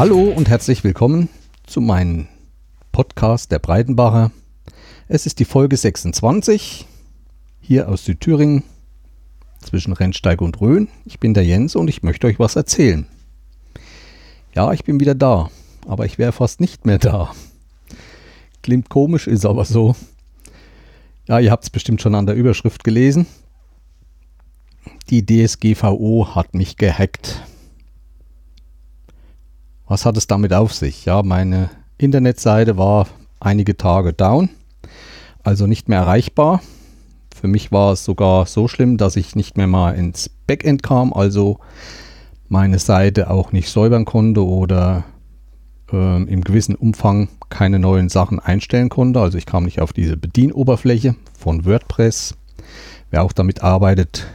Hallo und herzlich willkommen zu meinem Podcast der Breitenbacher. Es ist die Folge 26 hier aus Südthüringen zwischen Rennsteig und Rhön. Ich bin der Jens und ich möchte euch was erzählen. Ja, ich bin wieder da, aber ich wäre fast nicht mehr da. Klingt komisch, ist aber so. Ja, ihr habt es bestimmt schon an der Überschrift gelesen. Die DSGVO hat mich gehackt. Was hat es damit auf sich? Ja, meine Internetseite war einige Tage down, also nicht mehr erreichbar. Für mich war es sogar so schlimm, dass ich nicht mehr mal ins Backend kam, also meine Seite auch nicht säubern konnte oder äh, im gewissen Umfang keine neuen Sachen einstellen konnte. Also ich kam nicht auf diese Bedienoberfläche von WordPress. Wer auch damit arbeitet,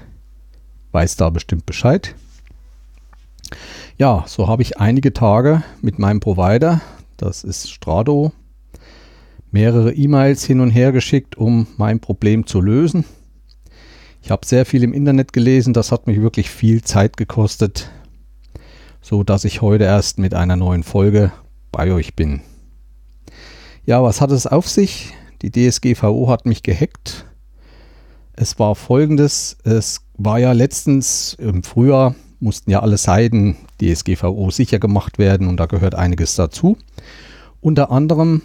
weiß da bestimmt Bescheid. Ja, so habe ich einige Tage mit meinem Provider, das ist Strado, mehrere E-Mails hin und her geschickt, um mein Problem zu lösen. Ich habe sehr viel im Internet gelesen, das hat mich wirklich viel Zeit gekostet, so dass ich heute erst mit einer neuen Folge bei euch bin. Ja, was hat es auf sich? Die DSGVO hat mich gehackt. Es war folgendes, es war ja letztens im Frühjahr mussten ja alle Seiten DSGVO sicher gemacht werden und da gehört einiges dazu. Unter anderem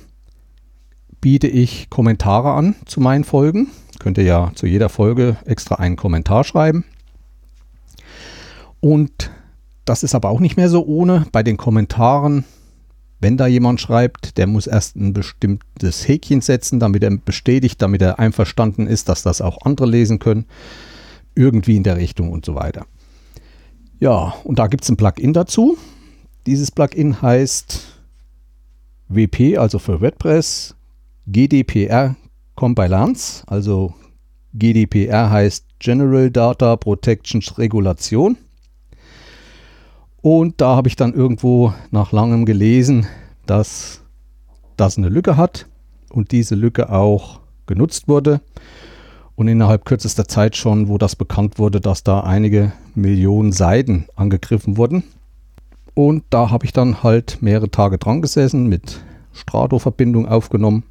biete ich Kommentare an zu meinen Folgen. Könnt ihr ja zu jeder Folge extra einen Kommentar schreiben. Und das ist aber auch nicht mehr so ohne. Bei den Kommentaren, wenn da jemand schreibt, der muss erst ein bestimmtes Häkchen setzen, damit er bestätigt, damit er einverstanden ist, dass das auch andere lesen können. Irgendwie in der Richtung und so weiter. Ja, und da gibt es ein Plugin dazu. Dieses Plugin heißt WP, also für WordPress, GDPR Compliance, also GDPR heißt General Data Protection Regulation. Und da habe ich dann irgendwo nach langem gelesen, dass das eine Lücke hat und diese Lücke auch genutzt wurde und innerhalb kürzester Zeit schon, wo das bekannt wurde, dass da einige Millionen Seiten angegriffen wurden. Und da habe ich dann halt mehrere Tage dran gesessen, mit Strato-Verbindung aufgenommen.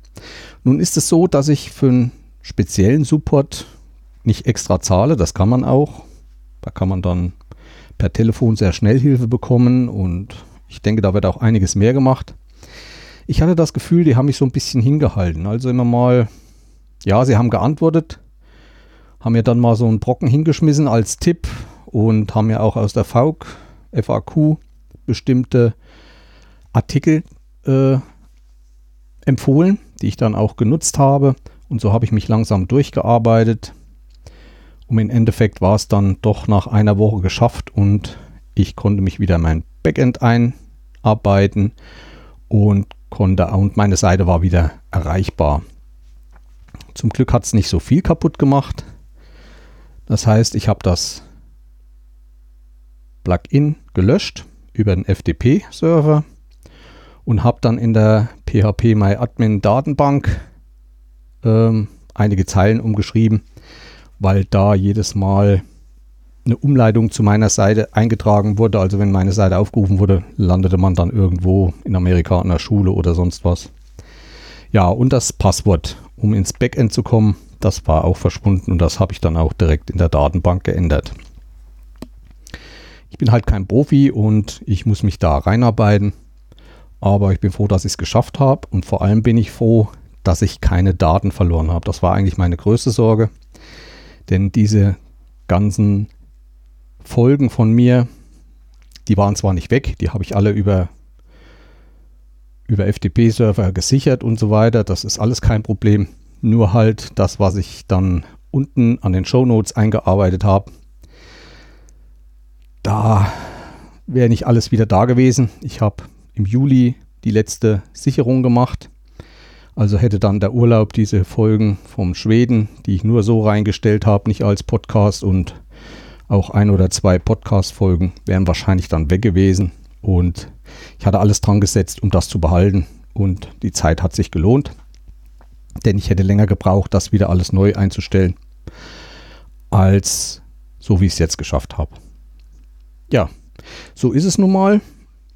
Nun ist es so, dass ich für einen speziellen Support nicht extra zahle, das kann man auch. Da kann man dann per Telefon sehr schnell Hilfe bekommen und ich denke, da wird auch einiges mehr gemacht. Ich hatte das Gefühl, die haben mich so ein bisschen hingehalten. Also immer mal, ja, sie haben geantwortet, haben mir dann mal so einen Brocken hingeschmissen als Tipp und haben mir auch aus der FAQ, FAQ bestimmte Artikel äh, empfohlen, die ich dann auch genutzt habe. Und so habe ich mich langsam durchgearbeitet. Und im Endeffekt war es dann doch nach einer Woche geschafft und ich konnte mich wieder in mein Backend einarbeiten und konnte und meine Seite war wieder erreichbar. Zum Glück hat es nicht so viel kaputt gemacht. Das heißt, ich habe das Plugin gelöscht über den FTP-Server und habe dann in der PHP MyAdmin Datenbank ähm, einige Zeilen umgeschrieben, weil da jedes Mal eine Umleitung zu meiner Seite eingetragen wurde. Also wenn meine Seite aufgerufen wurde, landete man dann irgendwo in Amerika an der Schule oder sonst was. Ja, und das Passwort, um ins Backend zu kommen, das war auch verschwunden und das habe ich dann auch direkt in der Datenbank geändert. Ich bin halt kein Profi und ich muss mich da reinarbeiten. Aber ich bin froh, dass ich es geschafft habe und vor allem bin ich froh, dass ich keine Daten verloren habe. Das war eigentlich meine größte Sorge. Denn diese ganzen Folgen von mir, die waren zwar nicht weg, die habe ich alle über, über FTP-Server gesichert und so weiter. Das ist alles kein Problem. Nur halt das, was ich dann unten an den Show Notes eingearbeitet habe, da wäre nicht alles wieder da gewesen. Ich habe im Juli die letzte Sicherung gemacht. Also hätte dann der Urlaub diese Folgen vom Schweden, die ich nur so reingestellt habe, nicht als Podcast und auch ein oder zwei Podcast-Folgen wären wahrscheinlich dann weg gewesen. Und ich hatte alles dran gesetzt, um das zu behalten. Und die Zeit hat sich gelohnt denn ich hätte länger gebraucht, das wieder alles neu einzustellen, als so wie ich es jetzt geschafft habe. Ja, so ist es nun mal.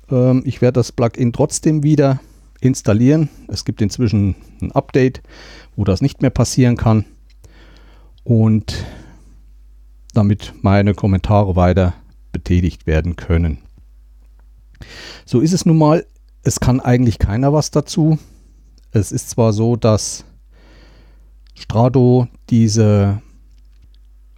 Ähm, ich werde das Plugin trotzdem wieder installieren. Es gibt inzwischen ein Update, wo das nicht mehr passieren kann. Und damit meine Kommentare weiter betätigt werden können. So ist es nun mal. Es kann eigentlich keiner was dazu. Es ist zwar so, dass Strado diese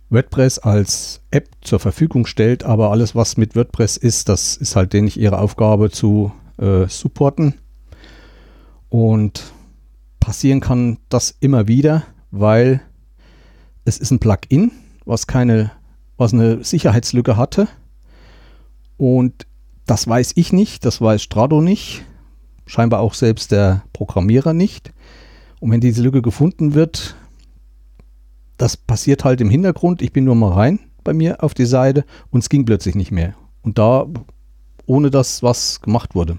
WordPress als App zur Verfügung stellt, aber alles, was mit WordPress ist, das ist halt denen nicht ihre Aufgabe zu äh, supporten. Und passieren kann das immer wieder, weil es ist ein Plugin, was keine, was eine Sicherheitslücke hatte. Und das weiß ich nicht, das weiß Strado nicht, scheinbar auch selbst der Programmierer nicht. Und wenn diese Lücke gefunden wird, das passiert halt im Hintergrund. Ich bin nur mal rein bei mir auf die Seite und es ging plötzlich nicht mehr. Und da, ohne dass was gemacht wurde.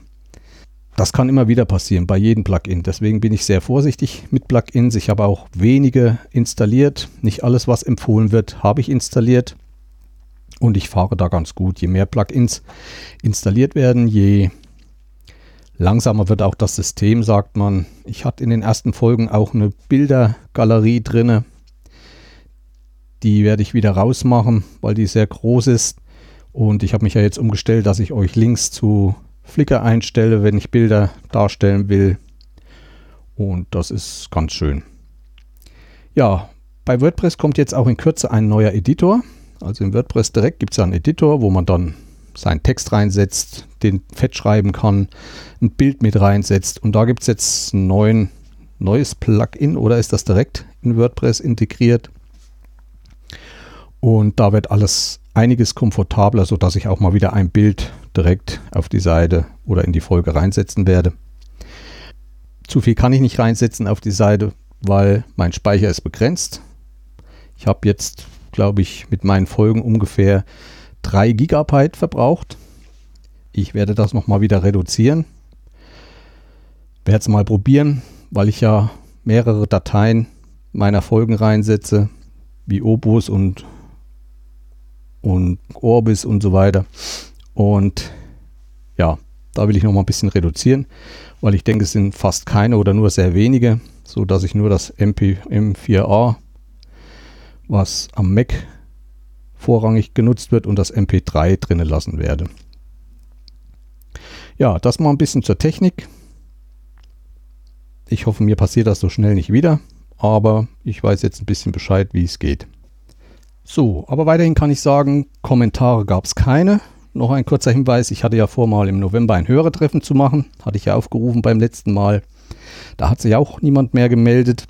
Das kann immer wieder passieren bei jedem Plugin. Deswegen bin ich sehr vorsichtig mit Plugins. Ich habe auch wenige installiert. Nicht alles, was empfohlen wird, habe ich installiert. Und ich fahre da ganz gut. Je mehr Plugins installiert werden, je langsamer wird auch das System, sagt man. Ich hatte in den ersten Folgen auch eine Bildergalerie drinne die werde ich wieder rausmachen, weil die sehr groß ist. Und ich habe mich ja jetzt umgestellt, dass ich euch Links zu Flickr einstelle, wenn ich Bilder darstellen will. Und das ist ganz schön. Ja, bei WordPress kommt jetzt auch in Kürze ein neuer Editor. Also im WordPress direkt gibt es einen Editor, wo man dann seinen Text reinsetzt, den fett schreiben kann, ein Bild mit reinsetzt. Und da gibt es jetzt ein neuen, neues Plugin oder ist das direkt in WordPress integriert? Und da wird alles einiges komfortabler, sodass ich auch mal wieder ein Bild direkt auf die Seite oder in die Folge reinsetzen werde. Zu viel kann ich nicht reinsetzen auf die Seite, weil mein Speicher ist begrenzt. Ich habe jetzt, glaube ich, mit meinen Folgen ungefähr 3 GB verbraucht. Ich werde das nochmal wieder reduzieren. Werde es mal probieren, weil ich ja mehrere Dateien meiner Folgen reinsetze, wie Obus und und Orbis und so weiter. Und ja, da will ich noch mal ein bisschen reduzieren, weil ich denke, es sind fast keine oder nur sehr wenige, so dass ich nur das MP, M4A, was am Mac vorrangig genutzt wird, und das MP3 drinnen lassen werde. Ja, das mal ein bisschen zur Technik. Ich hoffe, mir passiert das so schnell nicht wieder, aber ich weiß jetzt ein bisschen Bescheid, wie es geht. So, aber weiterhin kann ich sagen, Kommentare gab es keine. Noch ein kurzer Hinweis, ich hatte ja vor, mal im November ein Hörertreffen zu machen. Hatte ich ja aufgerufen beim letzten Mal. Da hat sich auch niemand mehr gemeldet.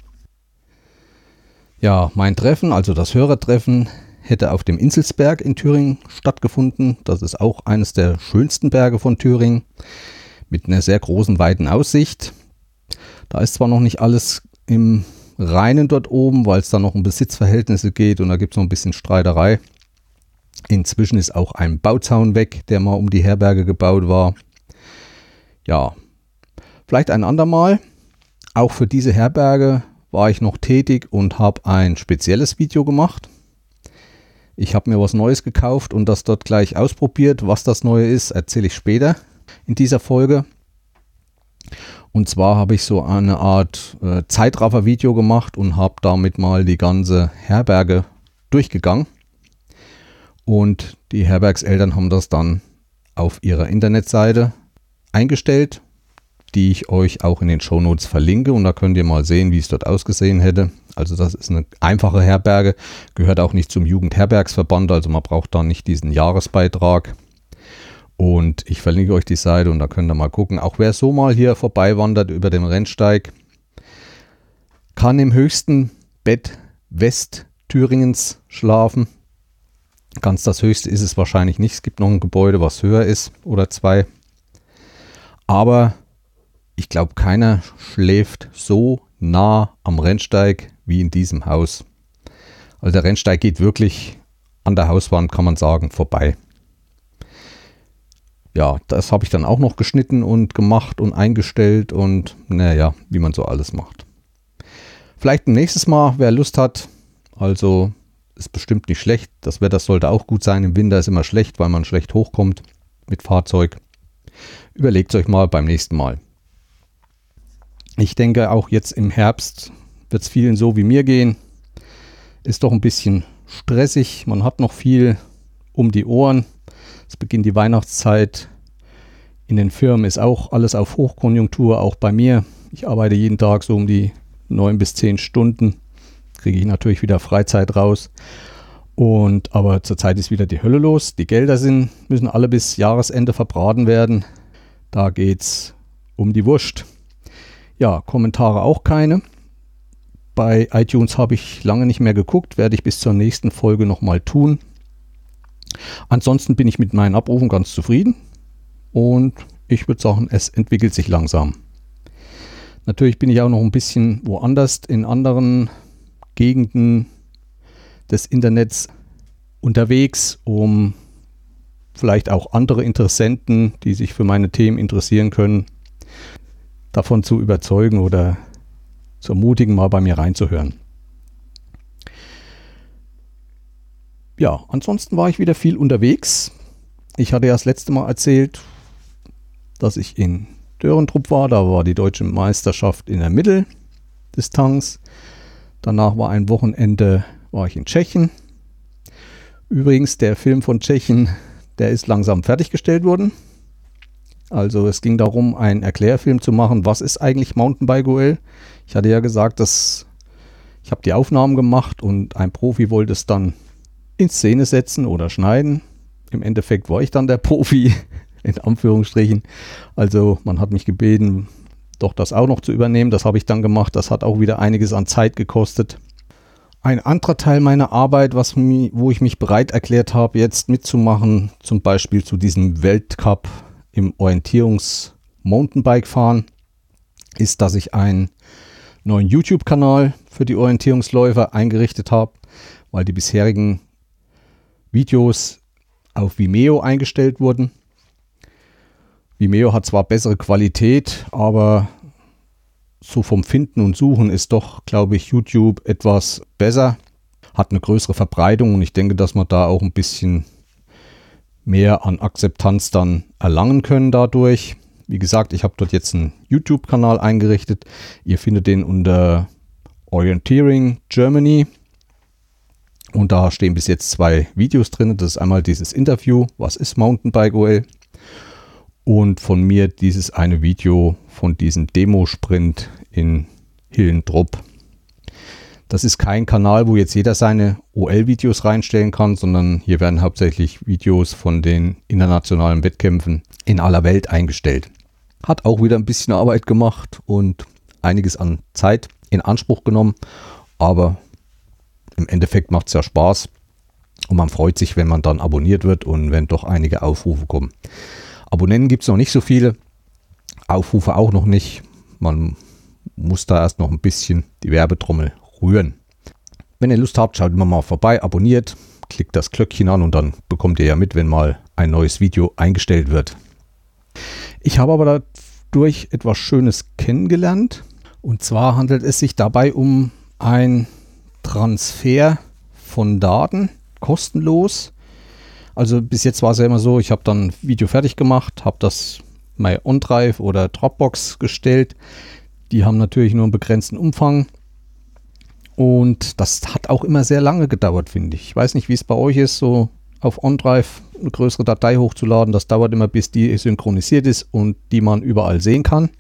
Ja, mein Treffen, also das Hörertreffen, hätte auf dem Inselsberg in Thüringen stattgefunden. Das ist auch eines der schönsten Berge von Thüringen mit einer sehr großen, weiten Aussicht. Da ist zwar noch nicht alles im Reinen dort oben, weil es da noch um Besitzverhältnisse geht und da gibt es noch ein bisschen Streiterei. Inzwischen ist auch ein Bauzaun weg, der mal um die Herberge gebaut war. Ja, vielleicht ein andermal. Auch für diese Herberge war ich noch tätig und habe ein spezielles Video gemacht. Ich habe mir was Neues gekauft und das dort gleich ausprobiert. Was das Neue ist, erzähle ich später in dieser Folge. Und zwar habe ich so eine Art äh, Zeitraffer-Video gemacht und habe damit mal die ganze Herberge durchgegangen. Und die Herbergseltern haben das dann auf ihrer Internetseite eingestellt, die ich euch auch in den Shownotes verlinke. Und da könnt ihr mal sehen, wie es dort ausgesehen hätte. Also das ist eine einfache Herberge, gehört auch nicht zum Jugendherbergsverband, also man braucht da nicht diesen Jahresbeitrag. Und ich verlinke euch die Seite und da könnt ihr mal gucken. Auch wer so mal hier vorbei wandert über dem Rennsteig, kann im höchsten Bett West-Thüringens schlafen. Ganz das höchste ist es wahrscheinlich nicht. Es gibt noch ein Gebäude, was höher ist oder zwei. Aber ich glaube, keiner schläft so nah am Rennsteig wie in diesem Haus. Also der Rennsteig geht wirklich an der Hauswand, kann man sagen, vorbei ja, das habe ich dann auch noch geschnitten und gemacht und eingestellt und naja, wie man so alles macht. Vielleicht ein nächstes Mal, wer Lust hat. Also ist bestimmt nicht schlecht. Das Wetter sollte auch gut sein. Im Winter ist immer schlecht, weil man schlecht hochkommt mit Fahrzeug. Überlegt euch mal beim nächsten Mal. Ich denke, auch jetzt im Herbst wird es vielen so wie mir gehen. Ist doch ein bisschen stressig. Man hat noch viel um die Ohren. Es beginnt die Weihnachtszeit. In den Firmen ist auch alles auf Hochkonjunktur, auch bei mir. Ich arbeite jeden Tag so um die neun bis zehn Stunden. Kriege ich natürlich wieder Freizeit raus. Und aber zurzeit ist wieder die Hölle los. Die Gelder sind, müssen alle bis Jahresende verbraten werden. Da geht es um die Wurst. Ja, Kommentare auch keine. Bei iTunes habe ich lange nicht mehr geguckt, werde ich bis zur nächsten Folge nochmal tun. Ansonsten bin ich mit meinen Abrufen ganz zufrieden und ich würde sagen, es entwickelt sich langsam. Natürlich bin ich auch noch ein bisschen woanders in anderen Gegenden des Internets unterwegs, um vielleicht auch andere Interessenten, die sich für meine Themen interessieren können, davon zu überzeugen oder zu ermutigen, mal bei mir reinzuhören. Ja, ansonsten war ich wieder viel unterwegs. Ich hatte ja das letzte Mal erzählt, dass ich in Dörentrupp war. Da war die deutsche Meisterschaft in der Mitteldistanz. Danach war ein Wochenende, war ich in Tschechien. Übrigens, der Film von Tschechien, der ist langsam fertiggestellt worden. Also es ging darum, einen Erklärfilm zu machen, was ist eigentlich Mountainbike-OL. Ich hatte ja gesagt, dass ich habe die Aufnahmen gemacht und ein Profi wollte es dann in Szene setzen oder schneiden. Im Endeffekt war ich dann der Profi, in Anführungsstrichen. Also man hat mich gebeten, doch das auch noch zu übernehmen. Das habe ich dann gemacht. Das hat auch wieder einiges an Zeit gekostet. Ein anderer Teil meiner Arbeit, was wo ich mich bereit erklärt habe, jetzt mitzumachen, zum Beispiel zu diesem Weltcup im Orientierungs-Mountainbike-Fahren, ist, dass ich einen neuen YouTube-Kanal für die Orientierungsläufer eingerichtet habe, weil die bisherigen Videos auf Vimeo eingestellt wurden. Vimeo hat zwar bessere Qualität, aber so vom Finden und Suchen ist doch, glaube ich, YouTube etwas besser, hat eine größere Verbreitung und ich denke, dass man da auch ein bisschen mehr an Akzeptanz dann erlangen können dadurch. Wie gesagt, ich habe dort jetzt einen YouTube-Kanal eingerichtet. Ihr findet den unter Orienteering Germany. Und da stehen bis jetzt zwei Videos drin. Das ist einmal dieses Interview, was ist Mountainbike OL? Und von mir dieses eine Video von diesem Demo-Sprint in Hillentrupp. Das ist kein Kanal, wo jetzt jeder seine OL-Videos reinstellen kann, sondern hier werden hauptsächlich Videos von den internationalen Wettkämpfen in aller Welt eingestellt. Hat auch wieder ein bisschen Arbeit gemacht und einiges an Zeit in Anspruch genommen, aber im Endeffekt macht es ja Spaß und man freut sich, wenn man dann abonniert wird und wenn doch einige Aufrufe kommen. Abonnenten gibt es noch nicht so viele, Aufrufe auch noch nicht. Man muss da erst noch ein bisschen die Werbetrommel rühren. Wenn ihr Lust habt, schaut immer mal vorbei, abonniert, klickt das Glöckchen an und dann bekommt ihr ja mit, wenn mal ein neues Video eingestellt wird. Ich habe aber dadurch etwas Schönes kennengelernt. Und zwar handelt es sich dabei um ein Transfer von Daten, kostenlos. Also bis jetzt war es ja immer so, ich habe dann ein Video fertig gemacht, habe das bei OnDrive oder Dropbox gestellt. Die haben natürlich nur einen begrenzten Umfang und das hat auch immer sehr lange gedauert, finde ich. Ich weiß nicht, wie es bei euch ist, so auf OneDrive eine größere Datei hochzuladen. Das dauert immer, bis die synchronisiert ist und die man überall sehen kann.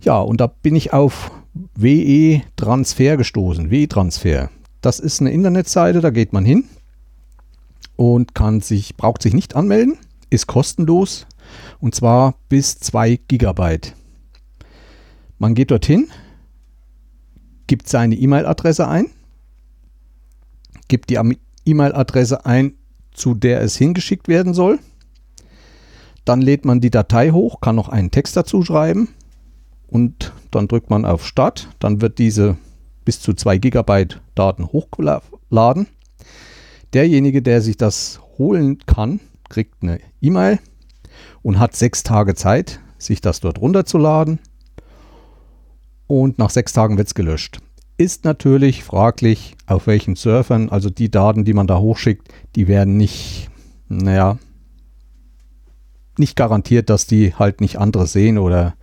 Ja, und da bin ich auf WE Transfer gestoßen. WE Transfer. Das ist eine Internetseite, da geht man hin und kann sich, braucht sich nicht anmelden, ist kostenlos und zwar bis 2 Gigabyte. Man geht dorthin, gibt seine E-Mail-Adresse ein, gibt die E-Mail-Adresse ein, zu der es hingeschickt werden soll. Dann lädt man die Datei hoch, kann noch einen Text dazu schreiben und dann drückt man auf Start. Dann wird diese bis zu 2 GB Daten hochgeladen. Derjenige, der sich das holen kann, kriegt eine E-Mail und hat sechs Tage Zeit, sich das dort runterzuladen und nach sechs Tagen wird es gelöscht. Ist natürlich fraglich, auf welchen Surfern, also die Daten, die man da hochschickt, die werden nicht, naja, nicht garantiert, dass die halt nicht andere sehen oder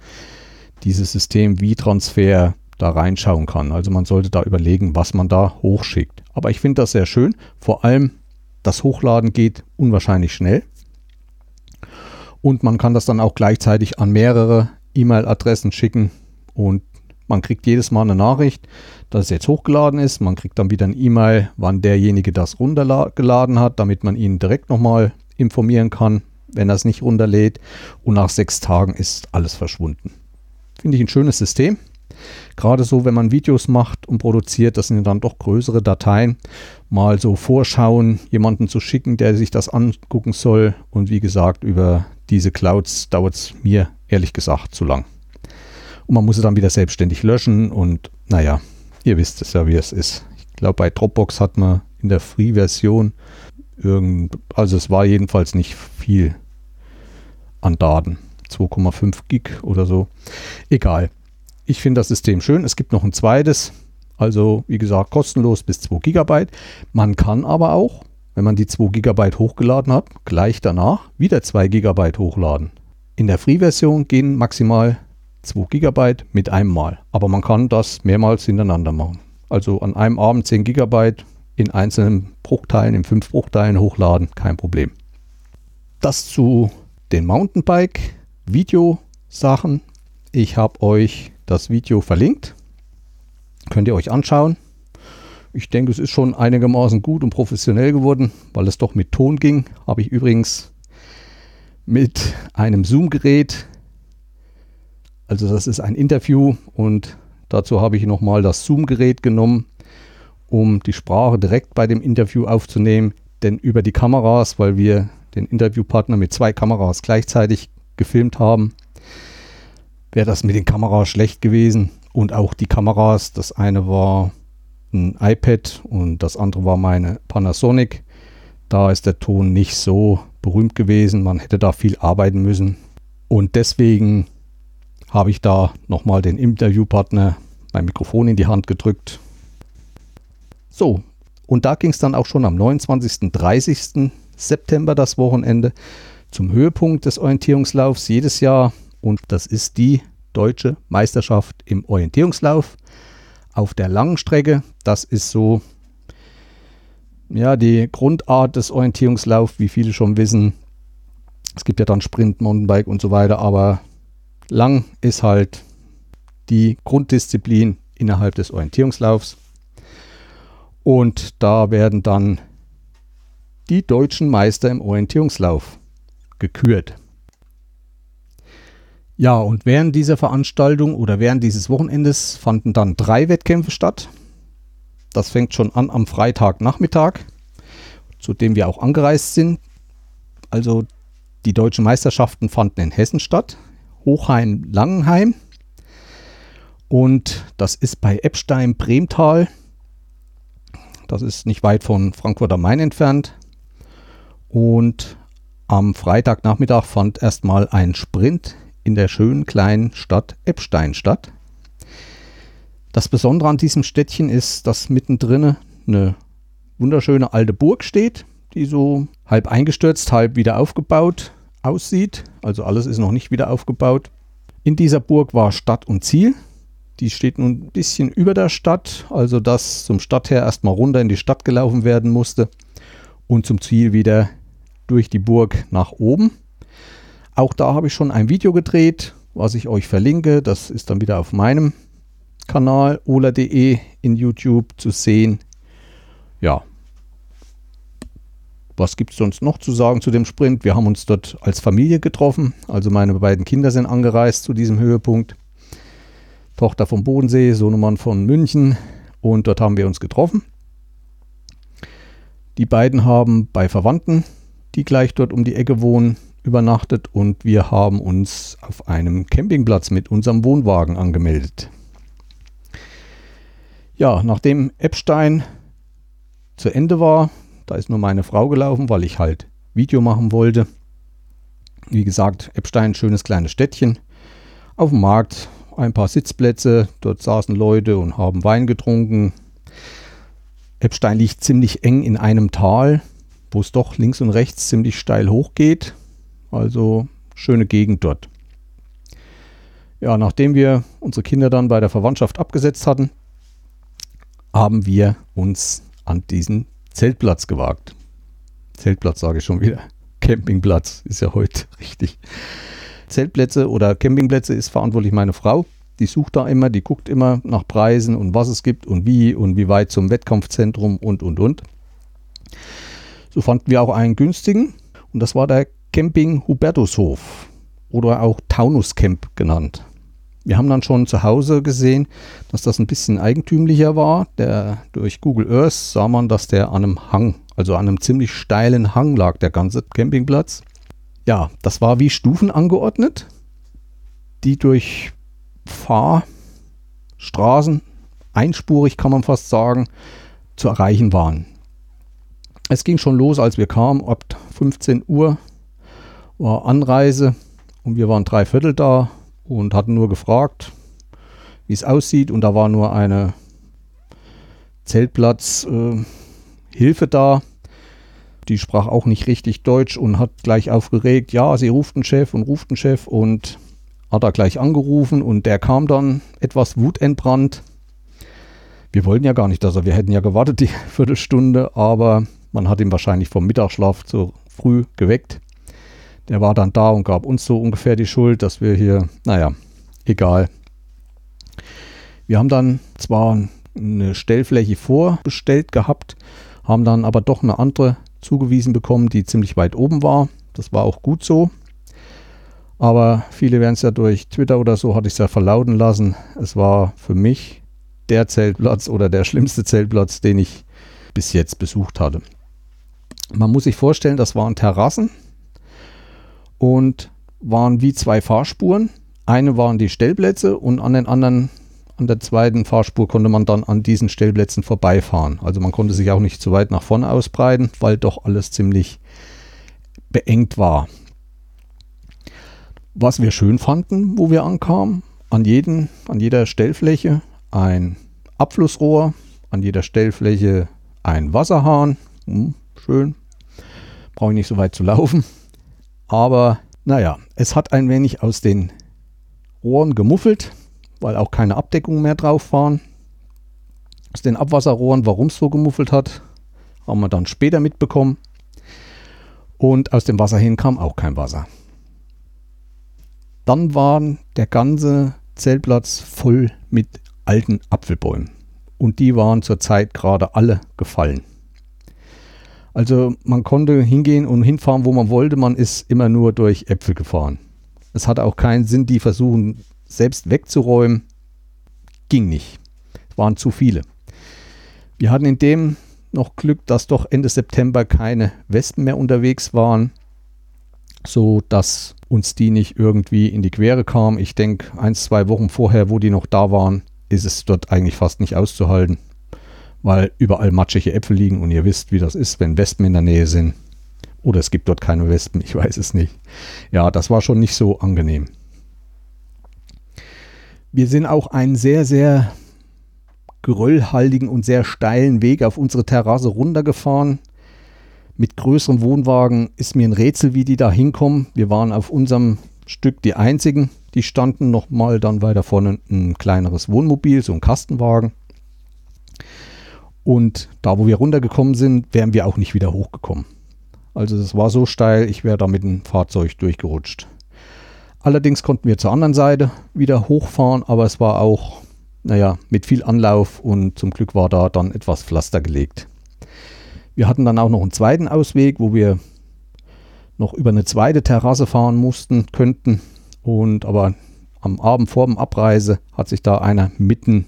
dieses System wie Transfer da reinschauen kann. Also man sollte da überlegen, was man da hochschickt. Aber ich finde das sehr schön. Vor allem das Hochladen geht unwahrscheinlich schnell. Und man kann das dann auch gleichzeitig an mehrere E-Mail-Adressen schicken und man kriegt jedes Mal eine Nachricht, dass es jetzt hochgeladen ist. Man kriegt dann wieder ein E-Mail, wann derjenige das runtergeladen hat, damit man ihn direkt nochmal informieren kann, wenn er es nicht runterlädt. Und nach sechs Tagen ist alles verschwunden. Finde ich ein schönes System. Gerade so, wenn man Videos macht und produziert, das sind dann doch größere Dateien, mal so vorschauen, jemanden zu schicken, der sich das angucken soll. Und wie gesagt, über diese Clouds dauert es mir ehrlich gesagt zu lang. Und man muss es dann wieder selbstständig löschen und naja, ihr wisst es ja, wie es ist. Ich glaube, bei Dropbox hat man in der Free-Version also es war jedenfalls nicht viel an Daten. 2,5 Gig oder so. Egal. Ich finde das System schön. Es gibt noch ein zweites, also wie gesagt kostenlos bis 2 GB. Man kann aber auch, wenn man die 2 GB hochgeladen hat, gleich danach wieder 2 GB hochladen. In der Free-Version gehen maximal 2 GB mit einem Mal, aber man kann das mehrmals hintereinander machen. Also an einem Abend 10 GB in einzelnen Bruchteilen, in 5 Bruchteilen hochladen, kein Problem. Das zu den Mountainbike-Video-Sachen. Ich habe euch das Video verlinkt. Könnt ihr euch anschauen. Ich denke, es ist schon einigermaßen gut und professionell geworden, weil es doch mit Ton ging. Habe ich übrigens mit einem Zoom-Gerät. Also das ist ein Interview und dazu habe ich nochmal das Zoom-Gerät genommen, um die Sprache direkt bei dem Interview aufzunehmen. Denn über die Kameras, weil wir den Interviewpartner mit zwei Kameras gleichzeitig gefilmt haben, wäre das mit den Kameras schlecht gewesen. Und auch die Kameras, das eine war ein iPad und das andere war meine Panasonic. Da ist der Ton nicht so berühmt gewesen. Man hätte da viel arbeiten müssen. Und deswegen habe ich da nochmal den Interviewpartner mein Mikrofon in die Hand gedrückt. So, und da ging es dann auch schon am 29. 30. September das Wochenende zum Höhepunkt des Orientierungslaufs jedes Jahr und das ist die deutsche Meisterschaft im Orientierungslauf auf der langen Strecke. Das ist so ja die Grundart des Orientierungslaufs, wie viele schon wissen. Es gibt ja dann Sprint, Mountainbike und so weiter, aber lang ist halt die Grunddisziplin innerhalb des Orientierungslaufs. Und da werden dann die deutschen Meister im Orientierungslauf gekürt. Ja, und während dieser Veranstaltung oder während dieses Wochenendes fanden dann drei Wettkämpfe statt. Das fängt schon an am Freitagnachmittag, zu dem wir auch angereist sind. Also die deutschen Meisterschaften fanden in Hessen statt, Hochheim-Langenheim. Und das ist bei Eppstein-Bremtal. Das ist nicht weit von Frankfurt am Main entfernt. Und am Freitagnachmittag fand erstmal ein Sprint in der schönen kleinen Stadt Eppstein statt. Das Besondere an diesem Städtchen ist, dass mittendrin eine wunderschöne alte Burg steht, die so halb eingestürzt, halb wieder aufgebaut aussieht. Also alles ist noch nicht wieder aufgebaut. In dieser Burg war Stadt und Ziel. Die steht nun ein bisschen über der Stadt, also dass zum Stadther erstmal runter in die Stadt gelaufen werden musste und zum Ziel wieder durch die Burg nach oben. Auch da habe ich schon ein Video gedreht, was ich euch verlinke. Das ist dann wieder auf meinem Kanal ola.de in YouTube zu sehen. Ja. Was gibt es sonst noch zu sagen zu dem Sprint? Wir haben uns dort als Familie getroffen. Also meine beiden Kinder sind angereist zu diesem Höhepunkt. Tochter vom Bodensee, Sohnemann von München. Und dort haben wir uns getroffen. Die beiden haben bei Verwandten, die gleich dort um die Ecke wohnen, übernachtet und wir haben uns auf einem Campingplatz mit unserem Wohnwagen angemeldet. Ja, nachdem Epstein zu Ende war, da ist nur meine Frau gelaufen, weil ich halt Video machen wollte. Wie gesagt, Epstein, schönes kleines Städtchen. Auf dem Markt ein paar Sitzplätze, dort saßen Leute und haben Wein getrunken. Epstein liegt ziemlich eng in einem Tal, wo es doch links und rechts ziemlich steil hochgeht. Also schöne Gegend dort. Ja, nachdem wir unsere Kinder dann bei der Verwandtschaft abgesetzt hatten, haben wir uns an diesen Zeltplatz gewagt. Zeltplatz sage ich schon wieder. Campingplatz ist ja heute richtig. Zeltplätze oder Campingplätze ist verantwortlich meine Frau. Die sucht da immer, die guckt immer nach Preisen und was es gibt und wie und wie weit zum Wettkampfzentrum und und und. So fanden wir auch einen günstigen und das war der Camping Hubertushof oder auch Taunus Camp genannt. Wir haben dann schon zu Hause gesehen, dass das ein bisschen eigentümlicher war. Der, durch Google Earth sah man, dass der an einem Hang, also an einem ziemlich steilen Hang lag, der ganze Campingplatz. Ja, das war wie Stufen angeordnet, die durch Fahrstraßen, einspurig kann man fast sagen, zu erreichen waren. Es ging schon los, als wir kamen, ab 15 Uhr war Anreise und wir waren drei Viertel da und hatten nur gefragt, wie es aussieht. Und da war nur eine Zeltplatz-Hilfe äh, da. Die sprach auch nicht richtig Deutsch und hat gleich aufgeregt, ja, sie ruft einen Chef und ruft einen Chef und hat er gleich angerufen und der kam dann etwas wutentbrannt. Wir wollten ja gar nicht, dass er, wir hätten ja gewartet die Viertelstunde, aber man hat ihn wahrscheinlich vom Mittagsschlaf zu früh geweckt. Der war dann da und gab uns so ungefähr die Schuld, dass wir hier, naja, egal. Wir haben dann zwar eine Stellfläche vorbestellt gehabt, haben dann aber doch eine andere zugewiesen bekommen, die ziemlich weit oben war. Das war auch gut so. Aber viele werden es ja durch Twitter oder so, hatte ich es ja verlauten lassen. Es war für mich der Zeltplatz oder der schlimmste Zeltplatz, den ich bis jetzt besucht hatte. Man muss sich vorstellen, das waren Terrassen und waren wie zwei Fahrspuren. Eine waren die Stellplätze und an den anderen, an der zweiten Fahrspur konnte man dann an diesen Stellplätzen vorbeifahren. Also man konnte sich auch nicht zu weit nach vorne ausbreiten, weil doch alles ziemlich beengt war. Was wir schön fanden, wo wir ankamen, an, jeden, an jeder Stellfläche ein Abflussrohr, an jeder Stellfläche ein Wasserhahn. Hm, schön. Brauche ich nicht so weit zu laufen. Aber naja, es hat ein wenig aus den Rohren gemuffelt, weil auch keine Abdeckungen mehr drauf waren. Aus den Abwasserrohren, warum es so gemuffelt hat, haben wir dann später mitbekommen. Und aus dem Wasser hin kam auch kein Wasser. Dann war der ganze Zeltplatz voll mit alten Apfelbäumen. Und die waren zurzeit gerade alle gefallen. Also man konnte hingehen und hinfahren, wo man wollte. Man ist immer nur durch Äpfel gefahren. Es hatte auch keinen Sinn, die versuchen selbst wegzuräumen. Ging nicht. Es waren zu viele. Wir hatten in dem noch Glück, dass doch Ende September keine Wespen mehr unterwegs waren, so dass uns die nicht irgendwie in die Quere kamen. Ich denke, ein, zwei Wochen vorher, wo die noch da waren, ist es dort eigentlich fast nicht auszuhalten weil überall matschige Äpfel liegen und ihr wisst, wie das ist, wenn Wespen in der Nähe sind. Oder es gibt dort keine Wespen, ich weiß es nicht. Ja, das war schon nicht so angenehm. Wir sind auch einen sehr, sehr geröllhaltigen und sehr steilen Weg auf unsere Terrasse runtergefahren. Mit größeren Wohnwagen ist mir ein Rätsel, wie die da hinkommen. Wir waren auf unserem Stück die einzigen. Die standen nochmal dann weiter vorne ein kleineres Wohnmobil, so ein Kastenwagen. Und da, wo wir runtergekommen sind, wären wir auch nicht wieder hochgekommen. Also es war so steil, ich wäre da mit dem Fahrzeug durchgerutscht. Allerdings konnten wir zur anderen Seite wieder hochfahren, aber es war auch, naja, mit viel Anlauf und zum Glück war da dann etwas Pflaster gelegt. Wir hatten dann auch noch einen zweiten Ausweg, wo wir noch über eine zweite Terrasse fahren mussten, könnten. Und aber am Abend vor dem Abreise hat sich da einer mitten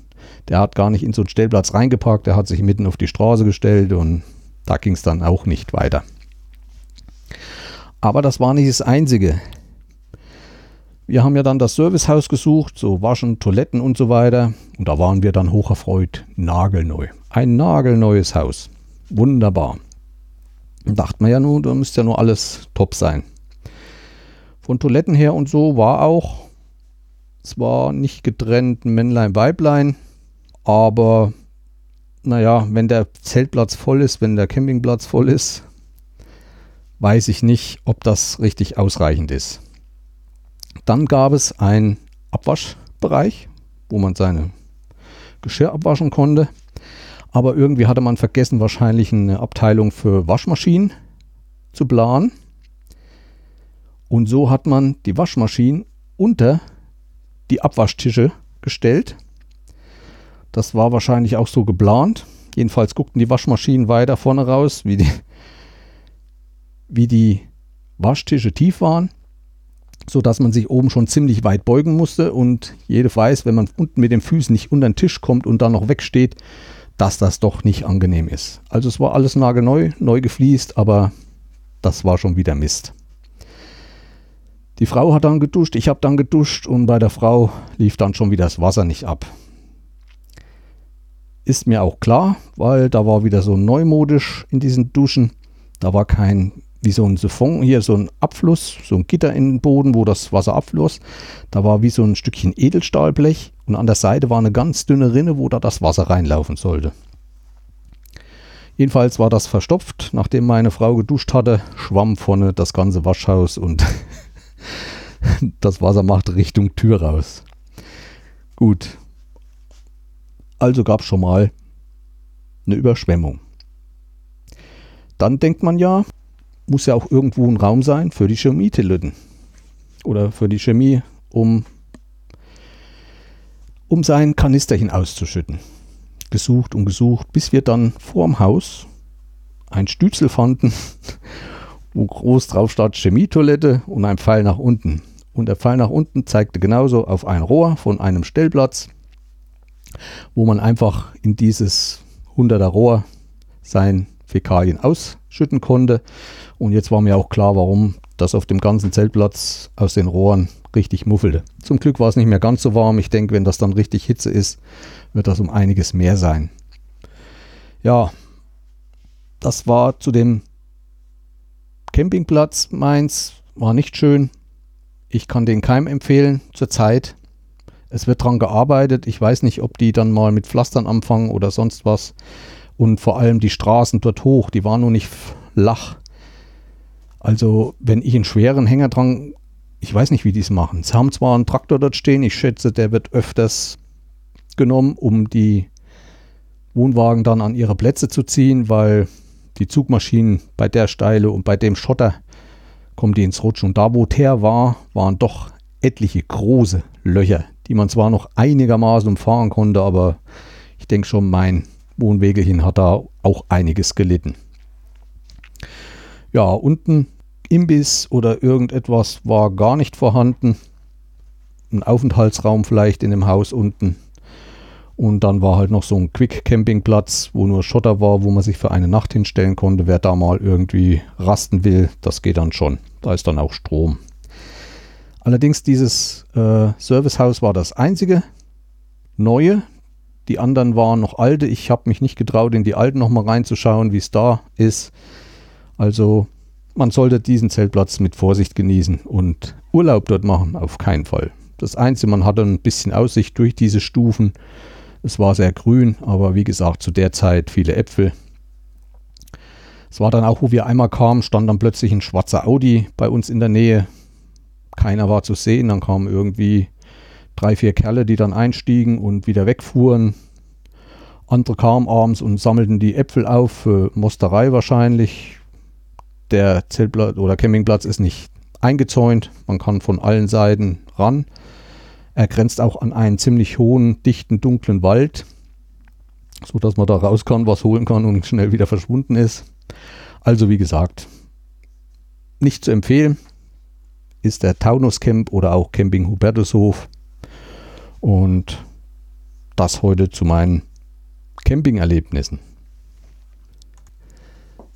der hat gar nicht in so einen Stellplatz reingeparkt, der hat sich mitten auf die Straße gestellt und da ging es dann auch nicht weiter. Aber das war nicht das Einzige. Wir haben ja dann das Servicehaus gesucht, so Waschen, Toiletten und so weiter. Und da waren wir dann hocherfreut, nagelneu. Ein nagelneues Haus. Wunderbar. Und dachten wir ja nun, da müsste ja nur alles top sein. Von Toiletten her und so war auch, es war nicht getrennt Männlein, Weiblein. Aber naja, wenn der Zeltplatz voll ist, wenn der Campingplatz voll ist, weiß ich nicht, ob das richtig ausreichend ist. Dann gab es einen Abwaschbereich, wo man seine Geschirr abwaschen konnte. Aber irgendwie hatte man vergessen, wahrscheinlich eine Abteilung für Waschmaschinen zu planen. Und so hat man die Waschmaschinen unter die Abwaschtische gestellt. Das war wahrscheinlich auch so geplant. Jedenfalls guckten die Waschmaschinen weiter vorne raus, wie die, wie die Waschtische tief waren, sodass man sich oben schon ziemlich weit beugen musste. Und jede weiß, wenn man unten mit den Füßen nicht unter den Tisch kommt und dann noch wegsteht, dass das doch nicht angenehm ist. Also es war alles nagelneu, neu gefliest, aber das war schon wieder Mist. Die Frau hat dann geduscht, ich habe dann geduscht und bei der Frau lief dann schon wieder das Wasser nicht ab. Ist mir auch klar, weil da war wieder so neumodisch in diesen Duschen. Da war kein, wie so ein Siphon, hier so ein Abfluss, so ein Gitter in den Boden, wo das Wasser abfloss. Da war wie so ein Stückchen Edelstahlblech und an der Seite war eine ganz dünne Rinne, wo da das Wasser reinlaufen sollte. Jedenfalls war das verstopft. Nachdem meine Frau geduscht hatte, schwamm vorne das ganze Waschhaus und das Wasser macht Richtung Tür raus. Gut, also gab es schon mal eine Überschwemmung. Dann denkt man ja, muss ja auch irgendwo ein Raum sein für die Chemietillütten. Oder für die Chemie, um, um sein Kanisterchen auszuschütten. Gesucht und gesucht, bis wir dann vorm Haus ein Stützel fanden, wo groß drauf stand Chemietoilette und ein Pfeil nach unten. Und der Pfeil nach unten zeigte genauso auf ein Rohr von einem Stellplatz wo man einfach in dieses 100er Rohr sein Fäkalien ausschütten konnte. Und jetzt war mir auch klar, warum das auf dem ganzen Zeltplatz aus den Rohren richtig muffelte. Zum Glück war es nicht mehr ganz so warm. Ich denke, wenn das dann richtig Hitze ist, wird das um einiges mehr sein. Ja, das war zu dem Campingplatz Mainz. War nicht schön. Ich kann den keinem empfehlen zurzeit. Es wird dran gearbeitet. Ich weiß nicht, ob die dann mal mit Pflastern anfangen oder sonst was. Und vor allem die Straßen dort hoch, die waren noch nicht flach. Also, wenn ich einen schweren Hänger dran, ich weiß nicht, wie die es machen. Sie haben zwar einen Traktor dort stehen, ich schätze, der wird öfters genommen, um die Wohnwagen dann an ihre Plätze zu ziehen, weil die Zugmaschinen bei der Steile und bei dem Schotter kommen die ins Rutschen. Und da, wo Teer war, waren doch etliche große Löcher, die man zwar noch einigermaßen umfahren konnte, aber ich denke schon, mein Wohnwegelchen hat da auch einiges gelitten. Ja, unten Imbiss oder irgendetwas war gar nicht vorhanden. Ein Aufenthaltsraum vielleicht in dem Haus unten. Und dann war halt noch so ein Quick-Campingplatz, wo nur Schotter war, wo man sich für eine Nacht hinstellen konnte. Wer da mal irgendwie rasten will, das geht dann schon. Da ist dann auch Strom. Allerdings dieses äh, Servicehaus war das einzige neue. Die anderen waren noch alte. Ich habe mich nicht getraut, in die alten nochmal reinzuschauen, wie es da ist. Also man sollte diesen Zeltplatz mit Vorsicht genießen und Urlaub dort machen, auf keinen Fall. Das Einzige, man hatte ein bisschen Aussicht durch diese Stufen. Es war sehr grün, aber wie gesagt, zu der Zeit viele Äpfel. Es war dann auch, wo wir einmal kamen, stand dann plötzlich ein schwarzer Audi bei uns in der Nähe. Keiner war zu sehen. Dann kamen irgendwie drei, vier Kerle, die dann einstiegen und wieder wegfuhren. Andere kamen abends und sammelten die Äpfel auf für Mosterei wahrscheinlich. Der Zeltplatz oder Campingplatz ist nicht eingezäunt. Man kann von allen Seiten ran. Er grenzt auch an einen ziemlich hohen, dichten, dunklen Wald, so dass man da raus kann, was holen kann und schnell wieder verschwunden ist. Also wie gesagt, nicht zu empfehlen ist der Taunus Camp oder auch Camping Hubertushof. Und das heute zu meinen Campingerlebnissen.